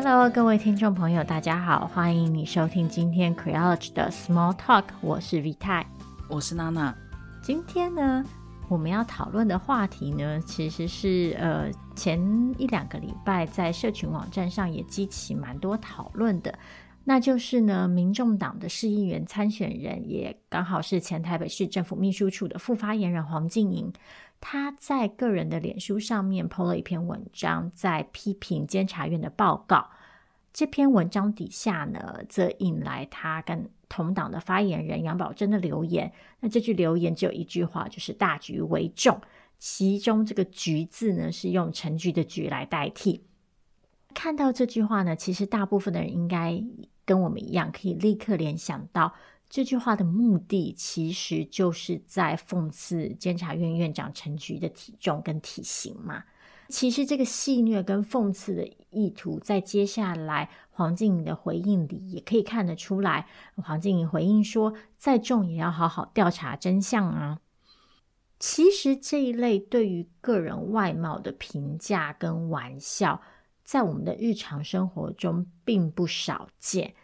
Hello，各位听众朋友，大家好，欢迎你收听今天 Creology 的 Small Talk，我是 Vita，我是娜娜。今天呢，我们要讨论的话题呢，其实是呃前一两个礼拜在社群网站上也激起蛮多讨论的，那就是呢，民众党的市议员参选人，也刚好是前台北市政府秘书处的副发言人黄静莹。他在个人的脸书上面 PO 了一篇文章，在批评监察院的报告。这篇文章底下呢，则引来他跟同党的发言人杨宝珍的留言。那这句留言只有一句话，就是“大局为重”。其中这个“局”字呢，是用陈局的“局”来代替。看到这句话呢，其实大部分的人应该跟我们一样，可以立刻联想到。这句话的目的，其实就是在讽刺监察院院长陈菊的体重跟体型嘛。其实这个戏谑跟讽刺的意图，在接下来黄瀞莹的回应里也可以看得出来。黄瀞莹回应说：“再重也要好好调查真相啊。”其实这一类对于个人外貌的评价跟玩笑，在我们的日常生活中并不少见。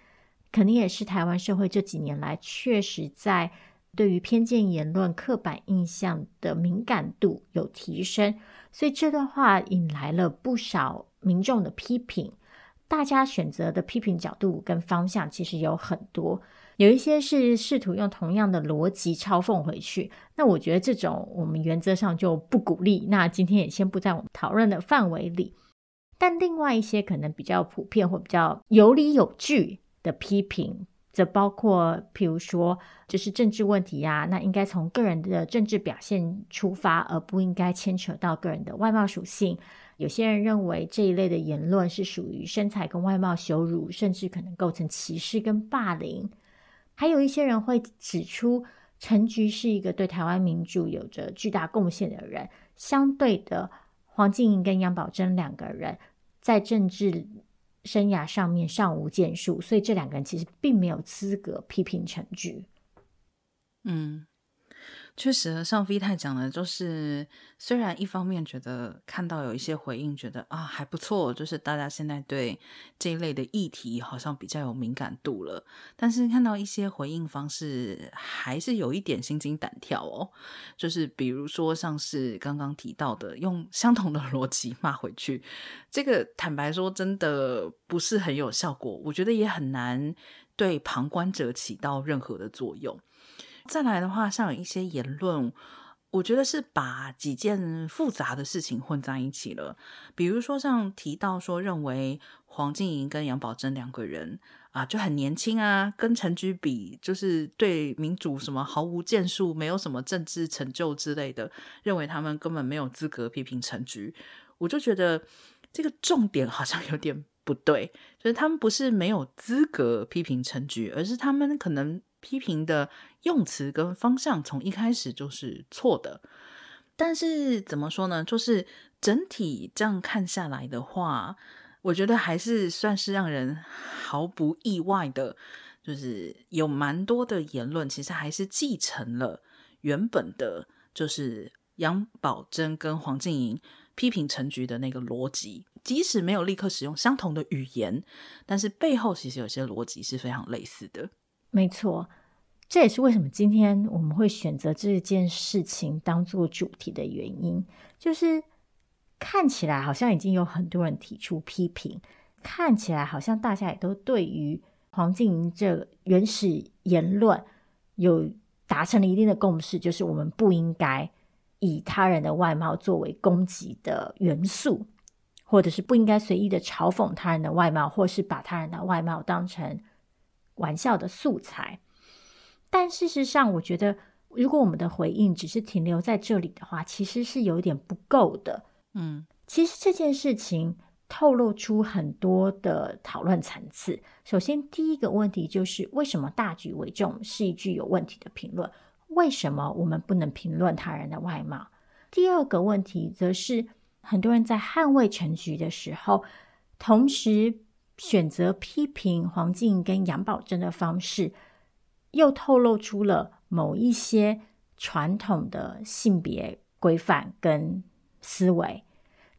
肯定也是台湾社会这几年来确实在对于偏见言论、刻板印象的敏感度有提升，所以这段话引来了不少民众的批评。大家选择的批评角度跟方向其实有很多，有一些是试图用同样的逻辑嘲讽回去。那我觉得这种我们原则上就不鼓励。那今天也先不在我们讨论的范围里。但另外一些可能比较普遍或比较有理有据。的批评，则包括，譬如说，就是政治问题呀、那应该从个人的政治表现出发，而不应该牵扯到个人的外貌属性。有些人认为这一类的言论是属于身材跟外貌羞辱，甚至可能构成歧视跟霸凌。还有一些人会指出，陈菊是一个对台湾民主有着巨大贡献的人，相对的，黄静莹跟杨宝珍两个人在政治。生涯上面尚无建树，所以这两个人其实并没有资格批评陈菊。嗯。确实，像 V 太讲的，就是虽然一方面觉得看到有一些回应，觉得啊还不错，就是大家现在对这一类的议题好像比较有敏感度了，但是看到一些回应方式，还是有一点心惊胆跳哦。就是比如说，像是刚刚提到的，用相同的逻辑骂回去，这个坦白说，真的不是很有效果，我觉得也很难对旁观者起到任何的作用。再来的话，像有一些言论，我觉得是把几件复杂的事情混在一起了。比如说，像提到说，认为黄静莹跟杨宝珍两个人啊就很年轻啊，跟陈菊比，就是对民主什么毫无建树，没有什么政治成就之类的，认为他们根本没有资格批评陈菊。我就觉得这个重点好像有点不对，就是他们不是没有资格批评陈菊，而是他们可能。批评的用词跟方向从一开始就是错的，但是怎么说呢？就是整体这样看下来的话，我觉得还是算是让人毫不意外的，就是有蛮多的言论其实还是继承了原本的，就是杨宝珍跟黄静莹批评陈菊的那个逻辑，即使没有立刻使用相同的语言，但是背后其实有些逻辑是非常类似的。没错，这也是为什么今天我们会选择这件事情当做主题的原因。就是看起来好像已经有很多人提出批评，看起来好像大家也都对于黄静莹这原始言论有达成了一定的共识，就是我们不应该以他人的外貌作为攻击的元素，或者是不应该随意的嘲讽他人的外貌，或是把他人的外貌当成。玩笑的素材，但事实上，我觉得如果我们的回应只是停留在这里的话，其实是有点不够的。嗯，其实这件事情透露出很多的讨论层次。首先，第一个问题就是为什么大局为重是一句有问题的评论？为什么我们不能评论他人的外貌？第二个问题则是很多人在捍卫陈局的时候，同时。选择批评黄静跟杨宝珍的方式，又透露出了某一些传统的性别规范跟思维。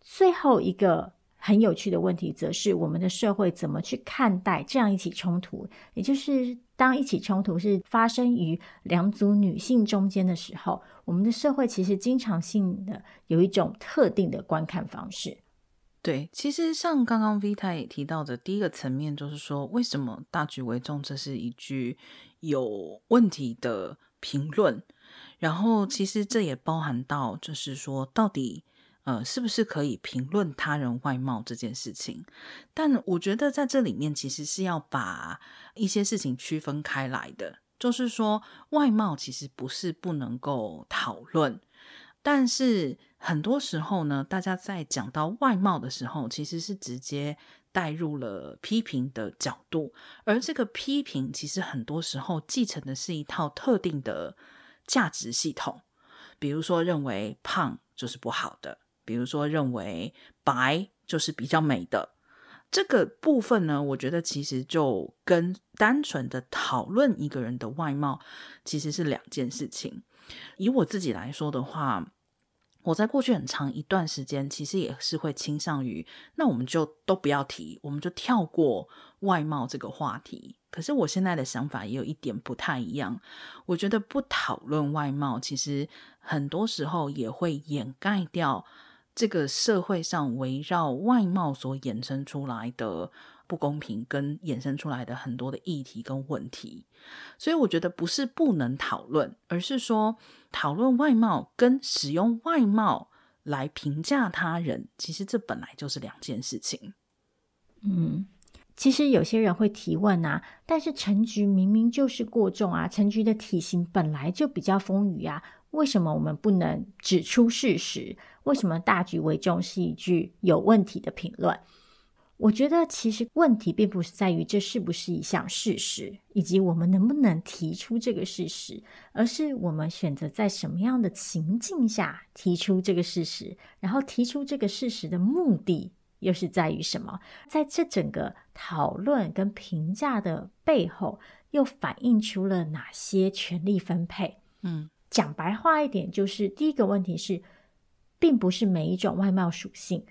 最后一个很有趣的问题，则是我们的社会怎么去看待这样一起冲突？也就是当一起冲突是发生于两组女性中间的时候，我们的社会其实经常性的有一种特定的观看方式。对，其实像刚刚 V 太也提到的第一个层面，就是说为什么大局为重，这是一句有问题的评论。然后，其实这也包含到，就是说到底。呃，是不是可以评论他人外貌这件事情？但我觉得在这里面其实是要把一些事情区分开来的。就是说，外貌其实不是不能够讨论，但是很多时候呢，大家在讲到外貌的时候，其实是直接带入了批评的角度，而这个批评其实很多时候继承的是一套特定的价值系统，比如说认为胖就是不好的。比如说，认为白就是比较美的这个部分呢，我觉得其实就跟单纯的讨论一个人的外貌其实是两件事情。以我自己来说的话，我在过去很长一段时间，其实也是会倾向于，那我们就都不要提，我们就跳过外貌这个话题。可是我现在的想法也有一点不太一样，我觉得不讨论外貌，其实很多时候也会掩盖掉。这个社会上围绕外貌所衍生出来的不公平，跟衍生出来的很多的议题跟问题，所以我觉得不是不能讨论，而是说讨论外貌跟使用外貌来评价他人，其实这本来就是两件事情。嗯，其实有些人会提问啊，但是陈菊明明就是过重啊，陈菊的体型本来就比较丰腴啊。为什么我们不能指出事实？为什么大局为重是一句有问题的评论？我觉得其实问题并不是在于这是不是一项事实，以及我们能不能提出这个事实，而是我们选择在什么样的情境下提出这个事实，然后提出这个事实的目的又是在于什么？在这整个讨论跟评价的背后，又反映出了哪些权力分配？嗯。讲白话一点，就是第一个问题是，并不是每一种外貌属性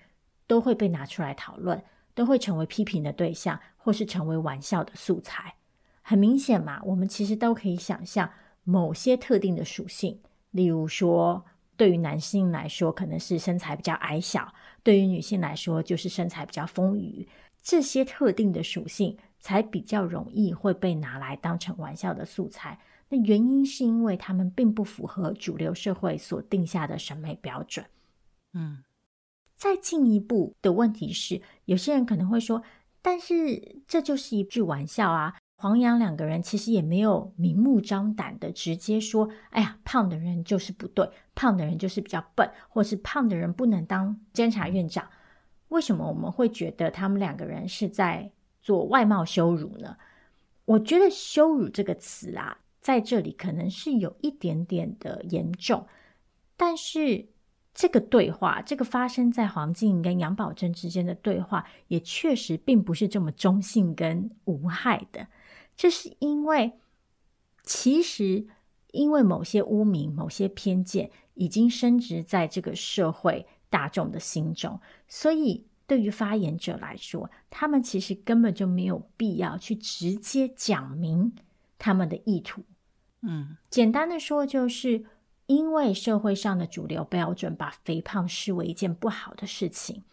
都会被拿出来讨论，都会成为批评的对象，或是成为玩笑的素材。很明显嘛，我们其实都可以想象某些特定的属性，例如说，对于男性来说，可能是身材比较矮小；对于女性来说，就是身材比较丰腴。这些特定的属性才比较容易会被拿来当成玩笑的素材。那原因是因为他们并不符合主流社会所定下的审美标准。嗯，再进一步的问题是，有些人可能会说，但是这就是一句玩笑啊。黄杨两个人其实也没有明目张胆的直接说，哎呀，胖的人就是不对，胖的人就是比较笨，或是胖的人不能当监察院长。为什么我们会觉得他们两个人是在做外貌羞辱呢？我觉得“羞辱”这个词啊。在这里可能是有一点点的严重，但是这个对话，这个发生在黄静怡跟杨宝珍之间的对话，也确实并不是这么中性跟无害的。这是因为，其实因为某些污名、某些偏见已经深植在这个社会大众的心中，所以对于发言者来说，他们其实根本就没有必要去直接讲明他们的意图。嗯，简单的说，就是因为社会上的主流标准把肥胖视为一件不好的事情。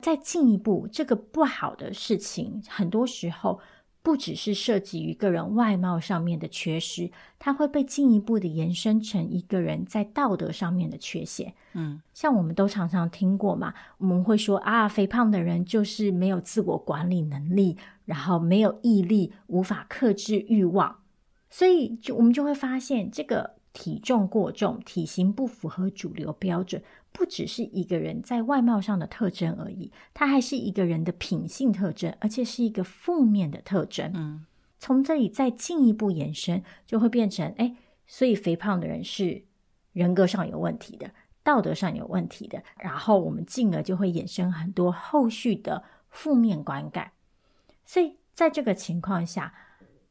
再进一步，这个不好的事情，很多时候不只是涉及于个人外貌上面的缺失，它会被进一步的延伸成一个人在道德上面的缺陷。嗯，像我们都常常听过嘛，我们会说啊，肥胖的人就是没有自我管理能力，然后没有毅力，无法克制欲望。所以，就我们就会发现，这个体重过重、体型不符合主流标准，不只是一个人在外貌上的特征而已，它还是一个人的品性特征，而且是一个负面的特征。嗯，从这里再进一步延伸，就会变成，哎，所以肥胖的人是人格上有问题的，道德上有问题的，然后我们进而就会衍生很多后续的负面观感。所以，在这个情况下，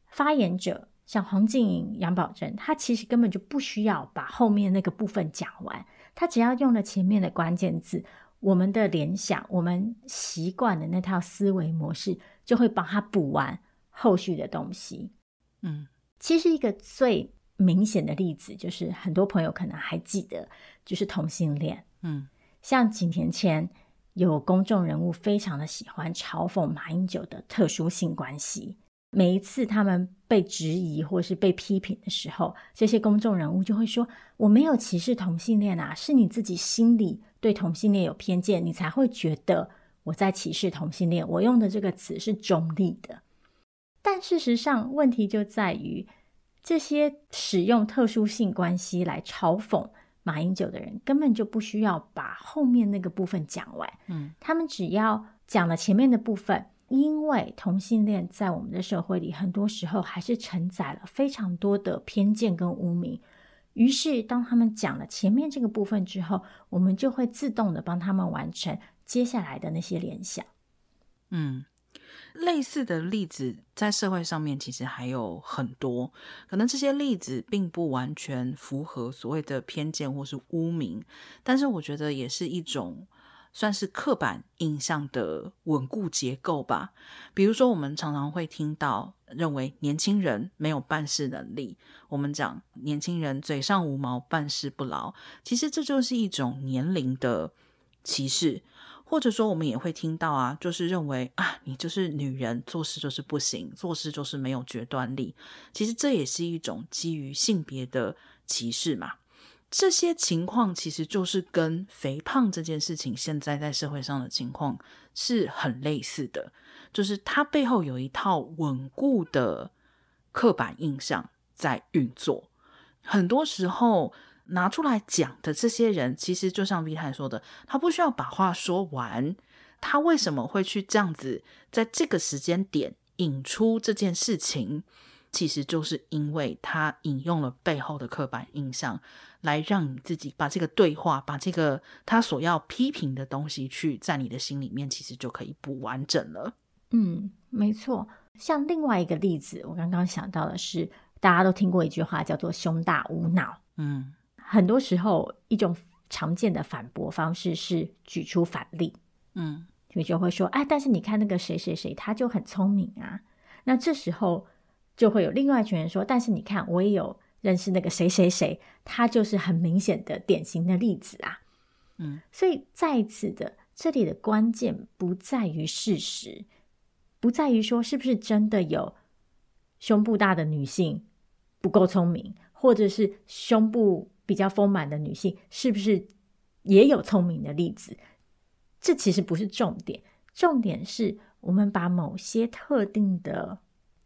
发言者。像黄静莹、杨宝珍，他其实根本就不需要把后面那个部分讲完，他只要用了前面的关键字，我们的联想，我们习惯的那套思维模式，就会帮他补完后续的东西。嗯，其实一个最明显的例子，就是很多朋友可能还记得，就是同性恋。嗯，像几年前有公众人物非常的喜欢嘲讽马英九的特殊性关系。每一次他们被质疑或是被批评的时候，这些公众人物就会说：“我没有歧视同性恋啊，是你自己心里对同性恋有偏见，你才会觉得我在歧视同性恋。我用的这个词是中立的。”但事实上，问题就在于这些使用特殊性关系来嘲讽马英九的人，根本就不需要把后面那个部分讲完。嗯，他们只要讲了前面的部分。因为同性恋在我们的社会里，很多时候还是承载了非常多的偏见跟污名。于是，当他们讲了前面这个部分之后，我们就会自动的帮他们完成接下来的那些联想。嗯，类似的例子在社会上面其实还有很多，可能这些例子并不完全符合所谓的偏见或是污名，但是我觉得也是一种。算是刻板印象的稳固结构吧。比如说，我们常常会听到认为年轻人没有办事能力，我们讲年轻人嘴上无毛，办事不牢。其实这就是一种年龄的歧视，或者说我们也会听到啊，就是认为啊，你就是女人，做事就是不行，做事就是没有决断力。其实这也是一种基于性别的歧视嘛。这些情况其实就是跟肥胖这件事情现在在社会上的情况是很类似的，就是它背后有一套稳固的刻板印象在运作。很多时候拿出来讲的这些人，其实就像 V 太说的，他不需要把话说完，他为什么会去这样子在这个时间点引出这件事情？其实就是因为他引用了背后的刻板印象。来让你自己把这个对话，把这个他所要批评的东西，去在你的心里面，其实就可以补完整了。嗯，没错。像另外一个例子，我刚刚想到的是，大家都听过一句话，叫做“胸大无脑”。嗯，很多时候一种常见的反驳方式是举出反例。嗯，你就会说，哎，但是你看那个谁谁谁，他就很聪明啊。那这时候就会有另外一群人说，但是你看，我也有。认识那个谁谁谁，他就是很明显的典型的例子啊。嗯，所以再一次的，这里的关键不在于事实，不在于说是不是真的有胸部大的女性不够聪明，或者是胸部比较丰满的女性是不是也有聪明的例子。这其实不是重点，重点是我们把某些特定的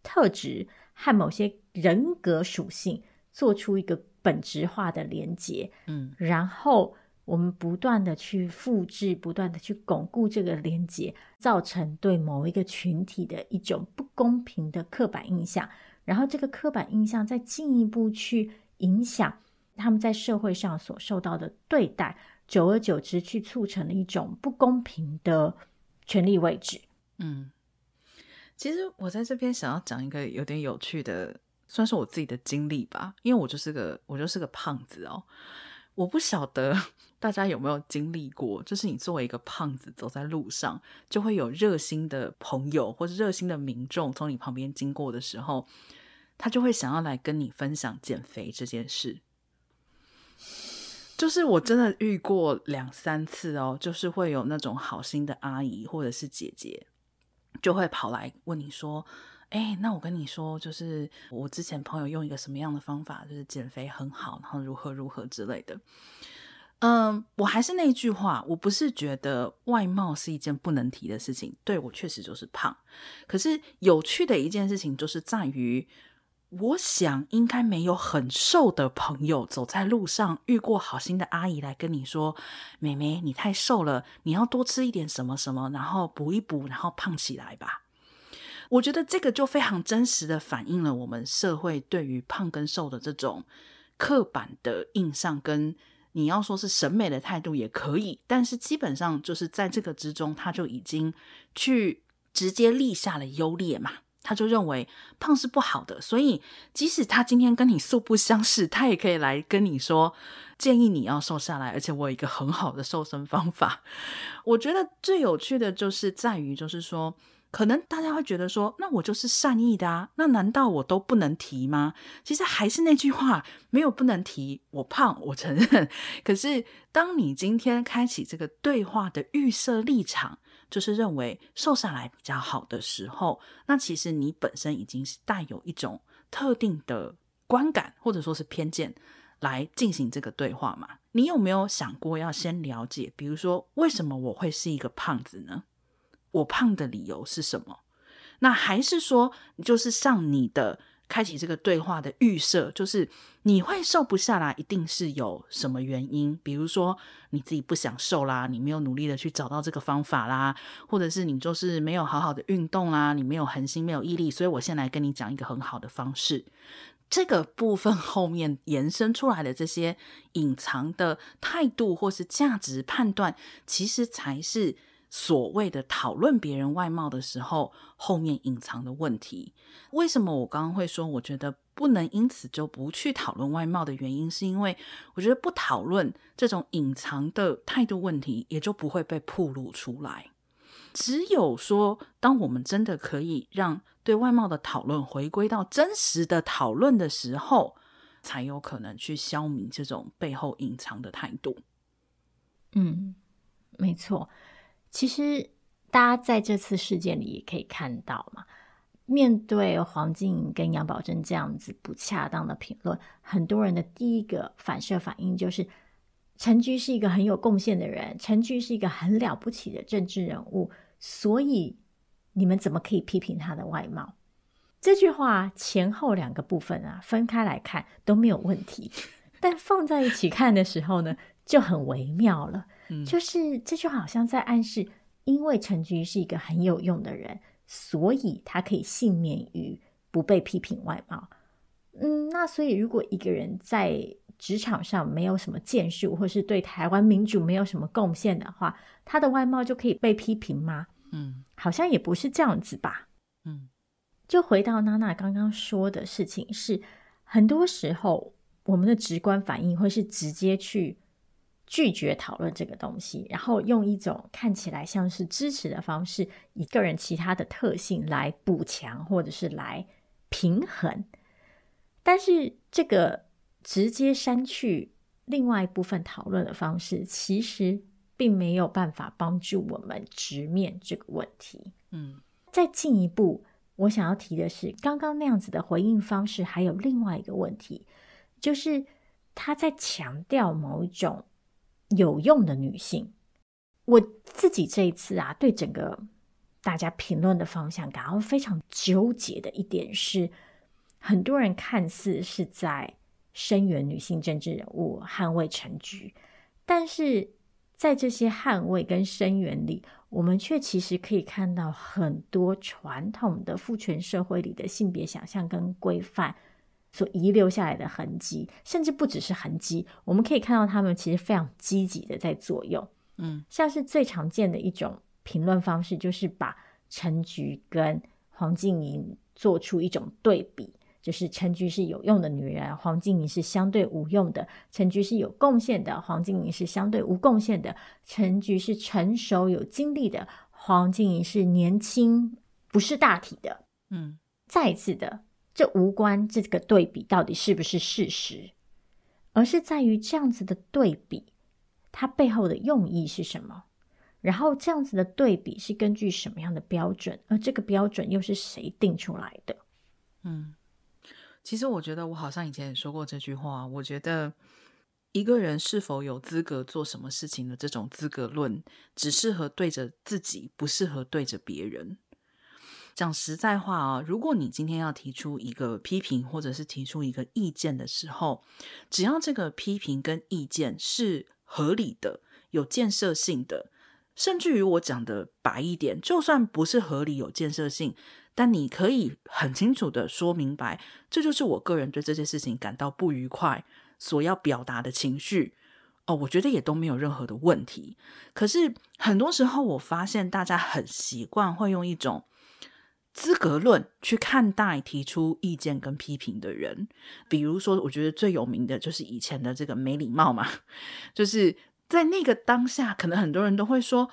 特质和某些人格属性。做出一个本质化的连接，嗯，然后我们不断的去复制，不断的去巩固这个连接，造成对某一个群体的一种不公平的刻板印象，然后这个刻板印象再进一步去影响他们在社会上所受到的对待，久而久之去促成了一种不公平的权力位置。嗯，其实我在这边想要讲一个有点有趣的。算是我自己的经历吧，因为我就是个我就是个胖子哦。我不晓得 大家有没有经历过，就是你作为一个胖子走在路上，就会有热心的朋友或者热心的民众从你旁边经过的时候，他就会想要来跟你分享减肥这件事。就是我真的遇过两三次哦，就是会有那种好心的阿姨或者是姐姐，就会跑来问你说。哎，那我跟你说，就是我之前朋友用一个什么样的方法，就是减肥很好，然后如何如何之类的。嗯，我还是那句话，我不是觉得外貌是一件不能提的事情，对，我确实就是胖。可是有趣的一件事情就是在于，我想应该没有很瘦的朋友走在路上遇过好心的阿姨来跟你说：“妹妹，你太瘦了，你要多吃一点什么什么，然后补一补，然后胖起来吧。”我觉得这个就非常真实的反映了我们社会对于胖跟瘦的这种刻板的印象，跟你要说是审美的态度也可以，但是基本上就是在这个之中，他就已经去直接立下了优劣嘛。他就认为胖是不好的，所以即使他今天跟你素不相识，他也可以来跟你说，建议你要瘦下来，而且我有一个很好的瘦身方法。我觉得最有趣的就是在于，就是说。可能大家会觉得说，那我就是善意的啊，那难道我都不能提吗？其实还是那句话，没有不能提。我胖，我承认。可是，当你今天开启这个对话的预设立场，就是认为瘦下来比较好的时候，那其实你本身已经是带有一种特定的观感，或者说是偏见来进行这个对话嘛？你有没有想过要先了解，比如说，为什么我会是一个胖子呢？我胖的理由是什么？那还是说，就是像你的开启这个对话的预设，就是你会瘦不下来，一定是有什么原因？比如说你自己不想瘦啦，你没有努力的去找到这个方法啦，或者是你就是没有好好的运动啦，你没有恒心，没有毅力。所以我先来跟你讲一个很好的方式。这个部分后面延伸出来的这些隐藏的态度或是价值判断，其实才是。所谓的讨论别人外貌的时候，后面隐藏的问题，为什么我刚刚会说，我觉得不能因此就不去讨论外貌的原因，是因为我觉得不讨论这种隐藏的态度问题，也就不会被暴露出来。只有说，当我们真的可以让对外貌的讨论回归到真实的讨论的时候，才有可能去消弭这种背后隐藏的态度。嗯，没错。其实，大家在这次事件里也可以看到嘛，面对黄静莹跟杨宝珍这样子不恰当的评论，很多人的第一个反射反应就是，陈菊是一个很有贡献的人，陈菊是一个很了不起的政治人物，所以你们怎么可以批评他的外貌？这句话前后两个部分啊，分开来看都没有问题，但放在一起看的时候呢，就很微妙了。就是这就好像在暗示，因为陈菊是一个很有用的人，所以他可以幸免于不被批评外貌。嗯，那所以如果一个人在职场上没有什么建树，或是对台湾民主没有什么贡献的话，他的外貌就可以被批评吗？嗯，好像也不是这样子吧。嗯，就回到娜娜刚刚说的事情是，很多时候我们的直观反应会是直接去。拒绝讨论这个东西，然后用一种看起来像是支持的方式，以个人其他的特性来补强或者是来平衡。但是这个直接删去另外一部分讨论的方式，其实并没有办法帮助我们直面这个问题。嗯，再进一步，我想要提的是，刚刚那样子的回应方式，还有另外一个问题，就是他在强调某一种。有用的女性，我自己这一次啊，对整个大家评论的方向感到非常纠结的一点是，很多人看似是在声援女性政治人物，捍卫成局，但是在这些捍卫跟声援里，我们却其实可以看到很多传统的父权社会里的性别想象跟规范。所遗留下来的痕迹，甚至不只是痕迹，我们可以看到他们其实非常积极的在作用。嗯，像是最常见的一种评论方式，就是把陈菊跟黄静莹做出一种对比，就是陈菊是有用的女人，黄静莹是相对无用的；陈菊是有贡献的，黄静莹是相对无贡献的；陈菊是成熟有经历的，黄静莹是年轻不是大体的。嗯，再一次的。这无关这个对比到底是不是事实，而是在于这样子的对比，它背后的用意是什么？然后这样子的对比是根据什么样的标准？而这个标准又是谁定出来的？嗯，其实我觉得我好像以前也说过这句话。我觉得一个人是否有资格做什么事情的这种资格论，只适合对着自己，不适合对着别人。讲实在话啊，如果你今天要提出一个批评，或者是提出一个意见的时候，只要这个批评跟意见是合理的、有建设性的，甚至于我讲的白一点，就算不是合理、有建设性，但你可以很清楚的说明白，这就是我个人对这件事情感到不愉快所要表达的情绪哦，我觉得也都没有任何的问题。可是很多时候，我发现大家很习惯会用一种资格论去看待提出意见跟批评的人。比如说，我觉得最有名的就是以前的这个没礼貌嘛，就是在那个当下，可能很多人都会说：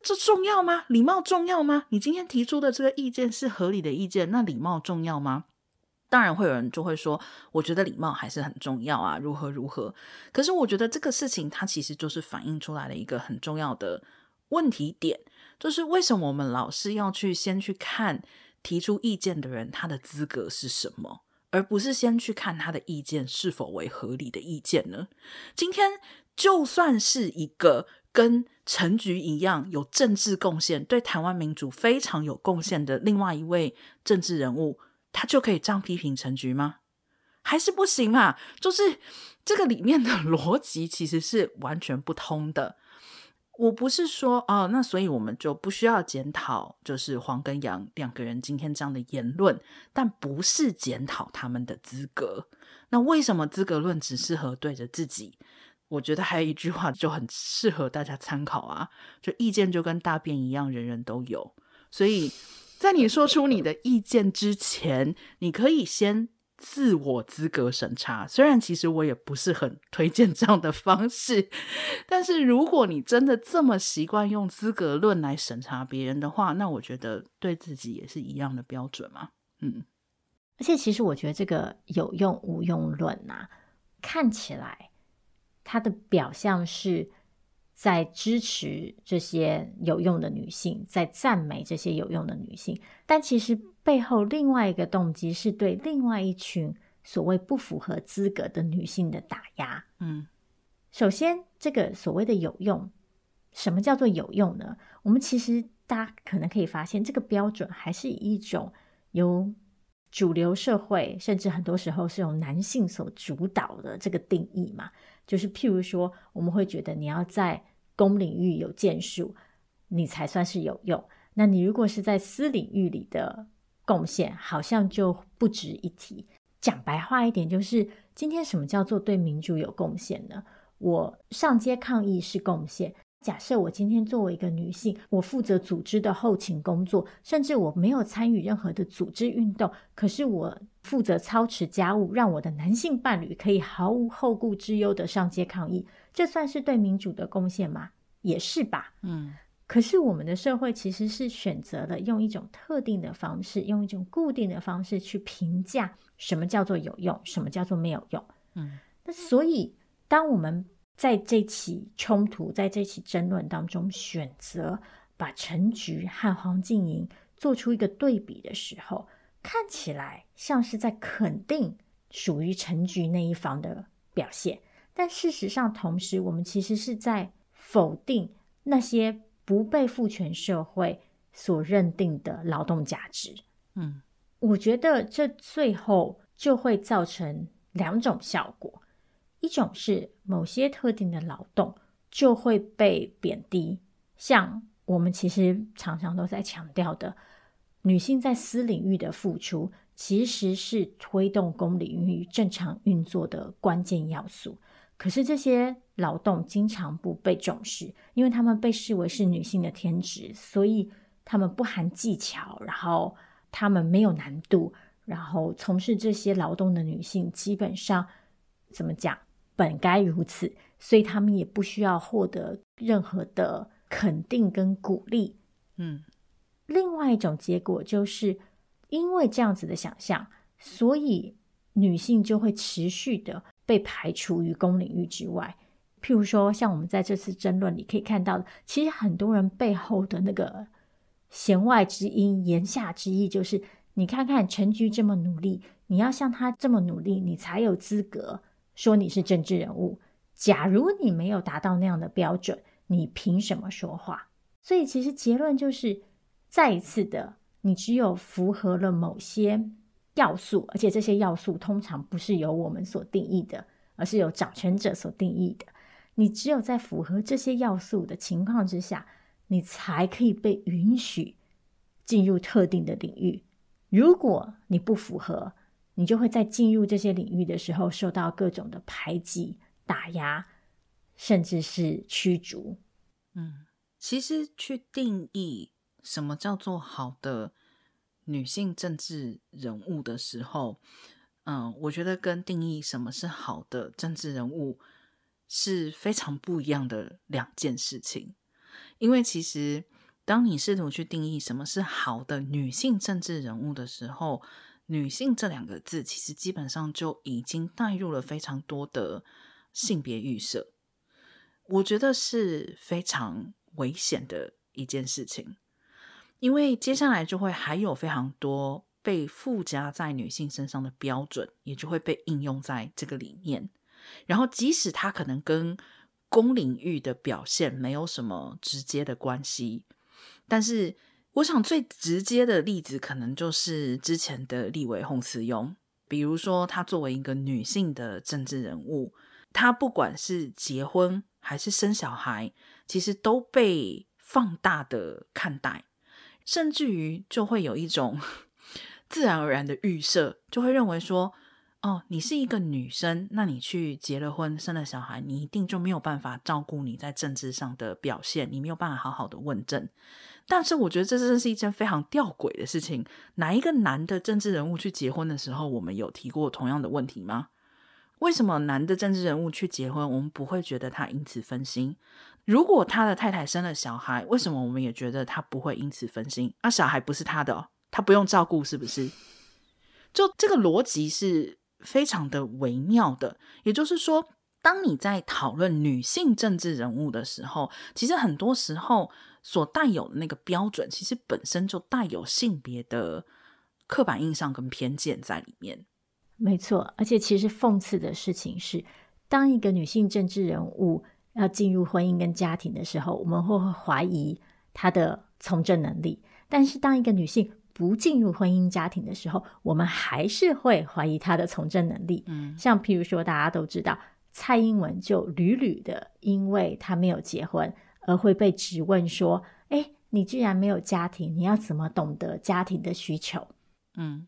这重要吗？礼貌重要吗？你今天提出的这个意见是合理的意见，那礼貌重要吗？当然会有人就会说，我觉得礼貌还是很重要啊，如何如何。可是我觉得这个事情它其实就是反映出来的一个很重要的问题点，就是为什么我们老是要去先去看提出意见的人他的资格是什么，而不是先去看他的意见是否为合理的意见呢？今天就算是一个跟陈菊一样有政治贡献、对台湾民主非常有贡献的另外一位政治人物。他就可以这样批评陈菊吗？还是不行嘛？就是这个里面的逻辑其实是完全不通的。我不是说哦，那所以我们就不需要检讨，就是黄跟杨两个人今天这样的言论，但不是检讨他们的资格。那为什么资格论只适合对着自己？我觉得还有一句话就很适合大家参考啊，就意见就跟大便一样，人人都有。所以。在你说出你的意见之前，你可以先自我资格审查。虽然其实我也不是很推荐这样的方式，但是如果你真的这么习惯用资格论来审查别人的话，那我觉得对自己也是一样的标准嘛。嗯，而且其实我觉得这个有用无用论啊，看起来它的表象是。在支持这些有用的女性，在赞美这些有用的女性，但其实背后另外一个动机是对另外一群所谓不符合资格的女性的打压。嗯，首先，这个所谓的有用，什么叫做有用呢？我们其实大家可能可以发现，这个标准还是以一种由主流社会，甚至很多时候是由男性所主导的这个定义嘛。就是譬如说，我们会觉得你要在公领域有建树，你才算是有用。那你如果是在私领域里的贡献，好像就不值一提。讲白话一点，就是今天什么叫做对民主有贡献呢？我上街抗议是贡献。假设我今天作为一个女性，我负责组织的后勤工作，甚至我没有参与任何的组织运动，可是我负责操持家务，让我的男性伴侣可以毫无后顾之忧的上街抗议，这算是对民主的贡献吗？也是吧。嗯。可是我们的社会其实是选择了用一种特定的方式，用一种固定的方式去评价什么叫做有用，什么叫做没有用。嗯。那所以当我们在这起冲突，在这起争论当中，选择把陈菊和黄静莹做出一个对比的时候，看起来像是在肯定属于陈菊那一方的表现，但事实上，同时我们其实是在否定那些不被父权社会所认定的劳动价值。嗯，我觉得这最后就会造成两种效果。一种是某些特定的劳动就会被贬低，像我们其实常常都在强调的，女性在私领域的付出，其实是推动公领域正常运作的关键要素。可是这些劳动经常不被重视，因为他们被视为是女性的天职，所以他们不含技巧，然后他们没有难度，然后从事这些劳动的女性基本上怎么讲？本该如此，所以他们也不需要获得任何的肯定跟鼓励。嗯，另外一种结果就是因为这样子的想象，所以女性就会持续的被排除于公领域之外。譬如说，像我们在这次争论里可以看到的，其实很多人背后的那个弦外之音、言下之意，就是你看看陈菊这么努力，你要像她这么努力，你才有资格。说你是政治人物，假如你没有达到那样的标准，你凭什么说话？所以其实结论就是，再一次的，你只有符合了某些要素，而且这些要素通常不是由我们所定义的，而是由掌权者所定义的。你只有在符合这些要素的情况之下，你才可以被允许进入特定的领域。如果你不符合，你就会在进入这些领域的时候受到各种的排挤、打压，甚至是驱逐。嗯，其实去定义什么叫做好的女性政治人物的时候，嗯，我觉得跟定义什么是好的政治人物是非常不一样的两件事情。因为其实，当你试图去定义什么是好的女性政治人物的时候，女性这两个字其实基本上就已经带入了非常多的性别预设，我觉得是非常危险的一件事情，因为接下来就会还有非常多被附加在女性身上的标准，也就会被应用在这个里面。然后，即使它可能跟公领域的表现没有什么直接的关系，但是。我想最直接的例子，可能就是之前的立委洪慈庸。比如说，她作为一个女性的政治人物，她不管是结婚还是生小孩，其实都被放大的看待，甚至于就会有一种 自然而然的预设，就会认为说。哦，你是一个女生，那你去结了婚，生了小孩，你一定就没有办法照顾你在政治上的表现，你没有办法好好的问政。但是我觉得这真是一件非常吊诡的事情。哪一个男的政治人物去结婚的时候，我们有提过同样的问题吗？为什么男的政治人物去结婚，我们不会觉得他因此分心？如果他的太太生了小孩，为什么我们也觉得他不会因此分心？啊，小孩不是他的，他不用照顾，是不是？就这个逻辑是。非常的微妙的，也就是说，当你在讨论女性政治人物的时候，其实很多时候所带有的那个标准，其实本身就带有性别的刻板印象跟偏见在里面。没错，而且其实讽刺的事情是，当一个女性政治人物要进入婚姻跟家庭的时候，我们会怀疑她的从政能力；但是当一个女性不进入婚姻家庭的时候，我们还是会怀疑她的从政能力。嗯，像譬如说，大家都知道蔡英文就屡屡的，因为她没有结婚，而会被质问说：“哎，你既然没有家庭，你要怎么懂得家庭的需求？”嗯，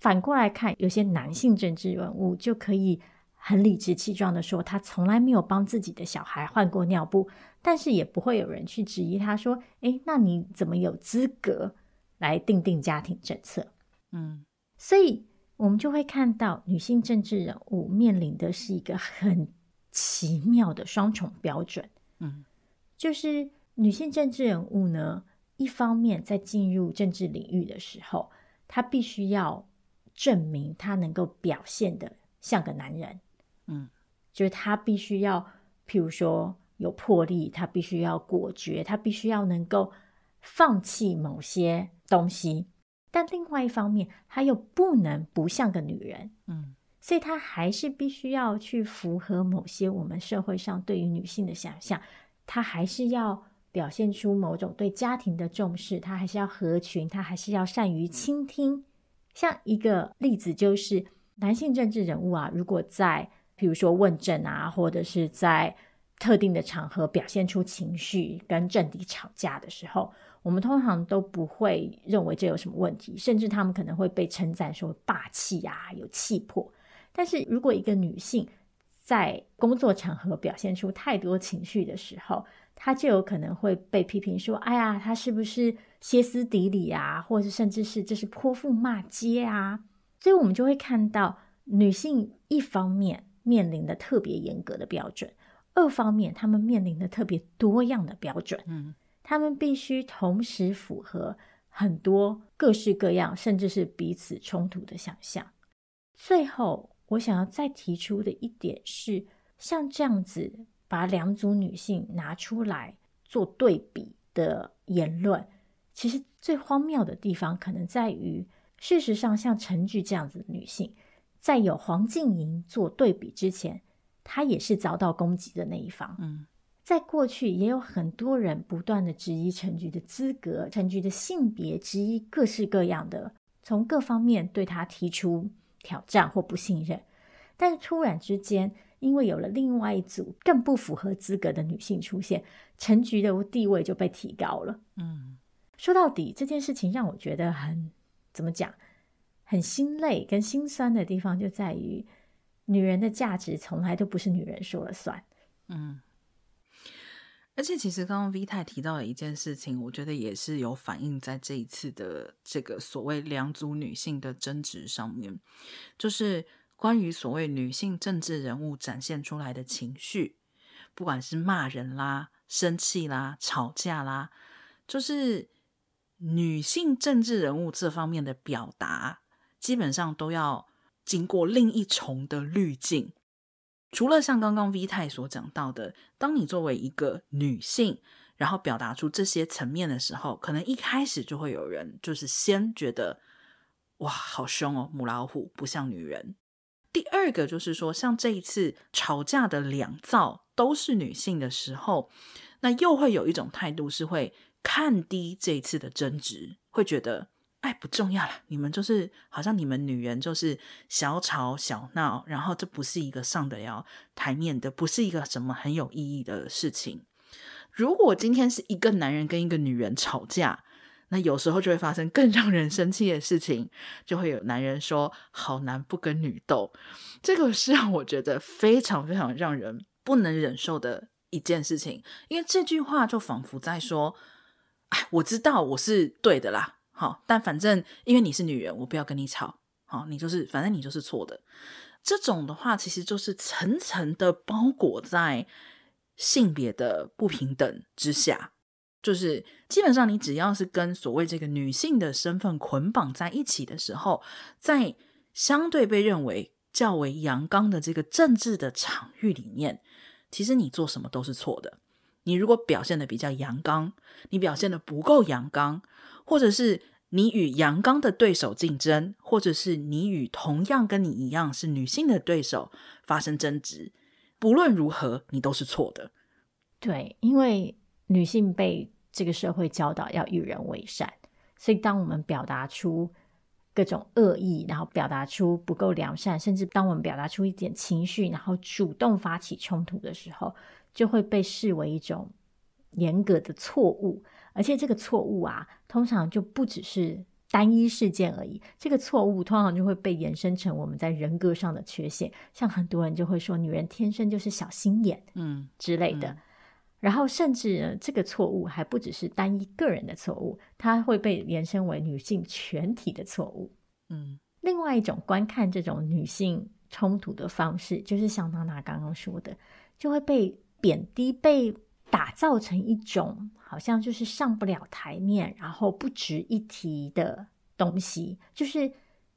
反过来看，有些男性政治人物就可以很理直气壮的说，他从来没有帮自己的小孩换过尿布，但是也不会有人去质疑他说：“哎，那你怎么有资格？”来定定家庭政策，嗯，所以我们就会看到女性政治人物面临的是一个很奇妙的双重标准，嗯，就是女性政治人物呢，一方面在进入政治领域的时候，她必须要证明她能够表现的像个男人，嗯，就是她必须要，譬如说有魄力，她必须要果决，她必须要能够放弃某些。东西，但另外一方面，她又不能不像个女人，嗯，所以她还是必须要去符合某些我们社会上对于女性的想象，他还是要表现出某种对家庭的重视，他还是要合群，他还是要善于倾听。像一个例子，就是男性政治人物啊，如果在比如说问政啊，或者是在特定的场合表现出情绪，跟政敌吵架的时候。我们通常都不会认为这有什么问题，甚至他们可能会被称赞说霸气、啊，有气魄。但是如果一个女性在工作场合表现出太多情绪的时候，他就有可能会被批评说：“哎呀，他是不是歇斯底里啊？或者甚至是这是泼妇骂街啊？”所以，我们就会看到女性一方面面临的特别严格的标准，二方面她们面临的特别多样的标准。嗯。他们必须同时符合很多各式各样，甚至是彼此冲突的想象。最后，我想要再提出的一点是，像这样子把两组女性拿出来做对比的言论，其实最荒谬的地方可能在于，事实上，像陈菊这样子的女性，在有黄静莹做对比之前，她也是遭到攻击的那一方。嗯。在过去，也有很多人不断的质疑陈菊的资格、陈菊的性别，质疑各式各样的，从各方面对她提出挑战或不信任。但是突然之间，因为有了另外一组更不符合资格的女性出现，陈菊的地位就被提高了。嗯，说到底，这件事情让我觉得很怎么讲，很心累跟心酸的地方就在于，女人的价值从来都不是女人说了算。嗯。而且，其实刚刚 V 太提到的一件事情，我觉得也是有反映在这一次的这个所谓两组女性的争执上面，就是关于所谓女性政治人物展现出来的情绪，不管是骂人啦、生气啦、吵架啦，就是女性政治人物这方面的表达，基本上都要经过另一重的滤镜。除了像刚刚 V 太所讲到的，当你作为一个女性，然后表达出这些层面的时候，可能一开始就会有人就是先觉得哇，好凶哦，母老虎不像女人。第二个就是说，像这一次吵架的两造都是女性的时候，那又会有一种态度是会看低这一次的争执，会觉得。哎，不重要了。你们就是好像你们女人就是小吵小闹，然后这不是一个上得了台面的，不是一个什么很有意义的事情。如果今天是一个男人跟一个女人吵架，那有时候就会发生更让人生气的事情，就会有男人说“好男不跟女斗”，这个是让我觉得非常非常让人不能忍受的一件事情。因为这句话就仿佛在说：“哎，我知道我是对的啦。”好，但反正因为你是女人，我不要跟你吵。好，你就是反正你就是错的。这种的话，其实就是层层的包裹在性别的不平等之下。就是基本上，你只要是跟所谓这个女性的身份捆绑在一起的时候，在相对被认为较为阳刚的这个政治的场域里面，其实你做什么都是错的。你如果表现得比较阳刚，你表现得不够阳刚。或者是你与阳刚的对手竞争，或者是你与同样跟你一样是女性的对手发生争执，不论如何，你都是错的。对，因为女性被这个社会教导要与人为善，所以当我们表达出各种恶意，然后表达出不够良善，甚至当我们表达出一点情绪，然后主动发起冲突的时候，就会被视为一种严格的错误。而且这个错误啊，通常就不只是单一事件而已。这个错误通常就会被延伸成我们在人格上的缺陷，像很多人就会说女人天生就是小心眼，嗯之类的。嗯、然后甚至呢，这个错误还不只是单一个人的错误，它会被延伸为女性全体的错误。嗯，另外一种观看这种女性冲突的方式，就是像娜娜刚刚说的，就会被贬低，被打造成一种。好像就是上不了台面，然后不值一提的东西。就是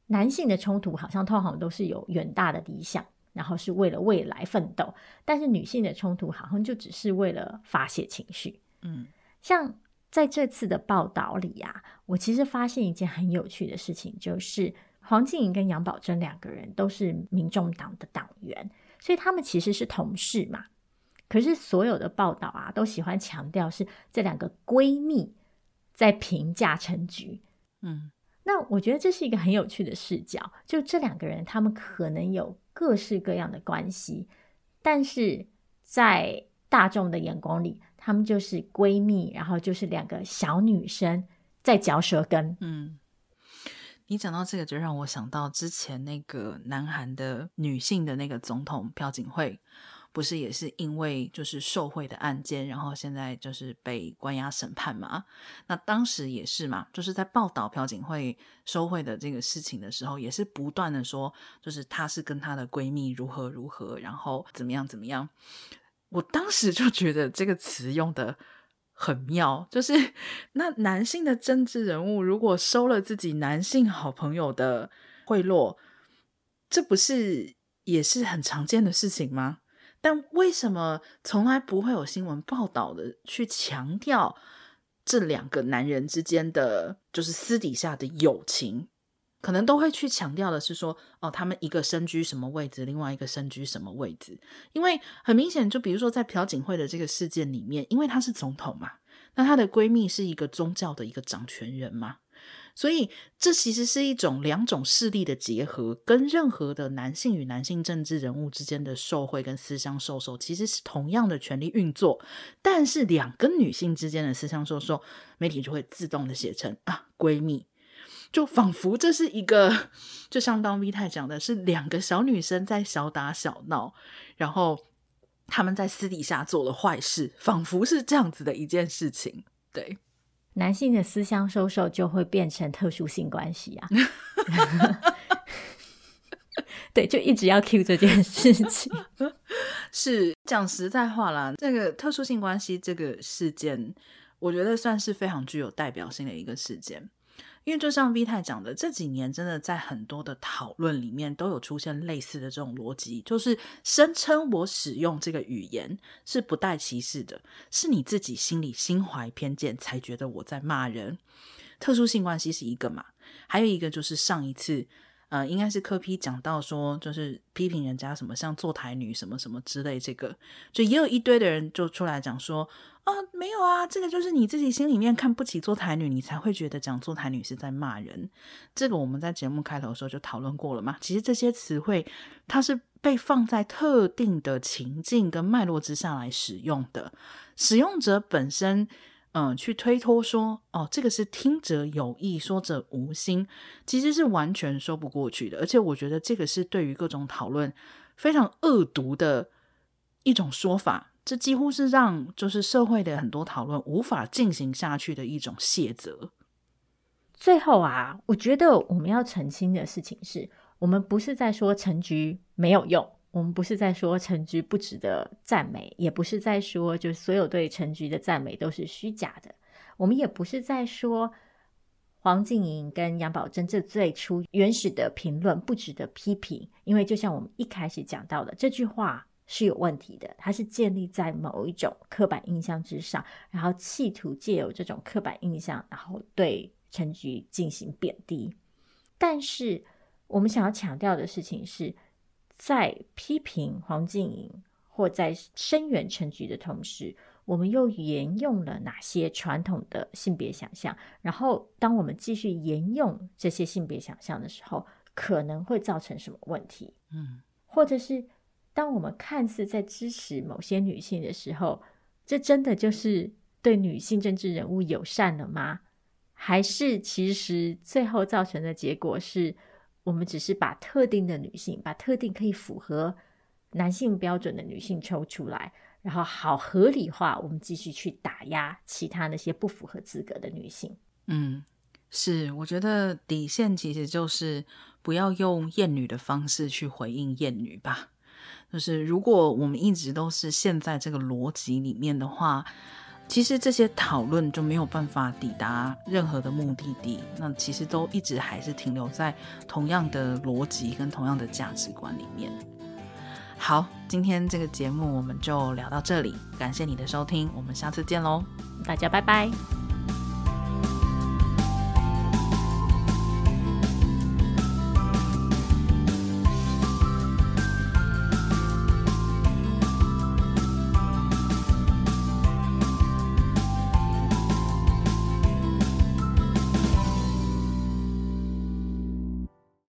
男性的冲突，好像通常都是有远大的理想，然后是为了未来奋斗；但是女性的冲突，好像就只是为了发泄情绪。嗯，像在这次的报道里呀、啊，我其实发现一件很有趣的事情，就是黄静莹跟杨宝珍两个人都是民众党的党员，所以他们其实是同事嘛。可是所有的报道啊，都喜欢强调是这两个闺蜜在评价陈菊。嗯，那我觉得这是一个很有趣的视角。就这两个人，他们可能有各式各样的关系，但是在大众的眼光里，他们就是闺蜜，然后就是两个小女生在嚼舌根。嗯，你讲到这个，就让我想到之前那个南韩的女性的那个总统朴槿惠。不是也是因为就是受贿的案件，然后现在就是被关押审判嘛？那当时也是嘛，就是在报道朴槿惠受贿的这个事情的时候，也是不断的说，就是她是跟她的闺蜜如何如何，然后怎么样怎么样。我当时就觉得这个词用的很妙，就是那男性的政治人物如果收了自己男性好朋友的贿赂，这不是也是很常见的事情吗？但为什么从来不会有新闻报道的去强调这两个男人之间的就是私底下的友情？可能都会去强调的是说，哦，他们一个身居什么位置，另外一个身居什么位置？因为很明显，就比如说在朴槿惠的这个事件里面，因为她是总统嘛，那她的闺蜜是一个宗教的一个掌权人嘛。所以，这其实是一种两种势力的结合，跟任何的男性与男性政治人物之间的受贿跟私相授受，其实是同样的权力运作。但是，两个女性之间的私相授受，媒体就会自动的写成啊闺蜜，就仿佛这是一个，就像刚 V 太讲的，是两个小女生在小打小闹，然后他们在私底下做了坏事，仿佛是这样子的一件事情。对，男性的私相收受就会变成特殊性关系啊。对，就一直要 cue 这件事情。是讲实在话啦，这个特殊性关系这个事件，我觉得算是非常具有代表性的一个事件。因为就像 V 太讲的，这几年真的在很多的讨论里面都有出现类似的这种逻辑，就是声称我使用这个语言是不带歧视的，是你自己心里心怀偏见才觉得我在骂人。特殊性关系是一个嘛，还有一个就是上一次。呃，应该是柯批讲到说，就是批评人家什么像坐台女什么什么之类，这个就也有一堆的人就出来讲说，啊，没有啊，这个就是你自己心里面看不起坐台女，你才会觉得讲坐台女是在骂人。这个我们在节目开头的时候就讨论过了嘛。其实这些词汇它是被放在特定的情境跟脉络之下来使用的，使用者本身。嗯，去推脱说，哦，这个是听者有意，说者无心，其实是完全说不过去的。而且我觉得这个是对于各种讨论非常恶毒的一种说法，这几乎是让就是社会的很多讨论无法进行下去的一种卸责。最后啊，我觉得我们要澄清的事情是，我们不是在说陈局没有用。我们不是在说陈菊不值得赞美，也不是在说就所有对陈菊的赞美都是虚假的。我们也不是在说黄静莹跟杨宝珍这最初原始的评论不值得批评，因为就像我们一开始讲到的，这句话是有问题的，它是建立在某一种刻板印象之上，然后企图借由这种刻板印象，然后对陈菊进行贬低。但是我们想要强调的事情是，在批评黄静莹或在声援陈菊的同时，我们又沿用了哪些传统的性别想象？然后，当我们继续沿用这些性别想象的时候，可能会造成什么问题？嗯，或者是当我们看似在支持某些女性的时候，这真的就是对女性政治人物友善了吗？还是其实最后造成的结果是？我们只是把特定的女性，把特定可以符合男性标准的女性抽出来，然后好合理化我们继续去打压其他那些不符合资格的女性。嗯，是，我觉得底线其实就是不要用厌女的方式去回应厌女吧。就是如果我们一直都是陷在这个逻辑里面的话。其实这些讨论就没有办法抵达任何的目的地，那其实都一直还是停留在同样的逻辑跟同样的价值观里面。好，今天这个节目我们就聊到这里，感谢你的收听，我们下次见喽，大家拜拜。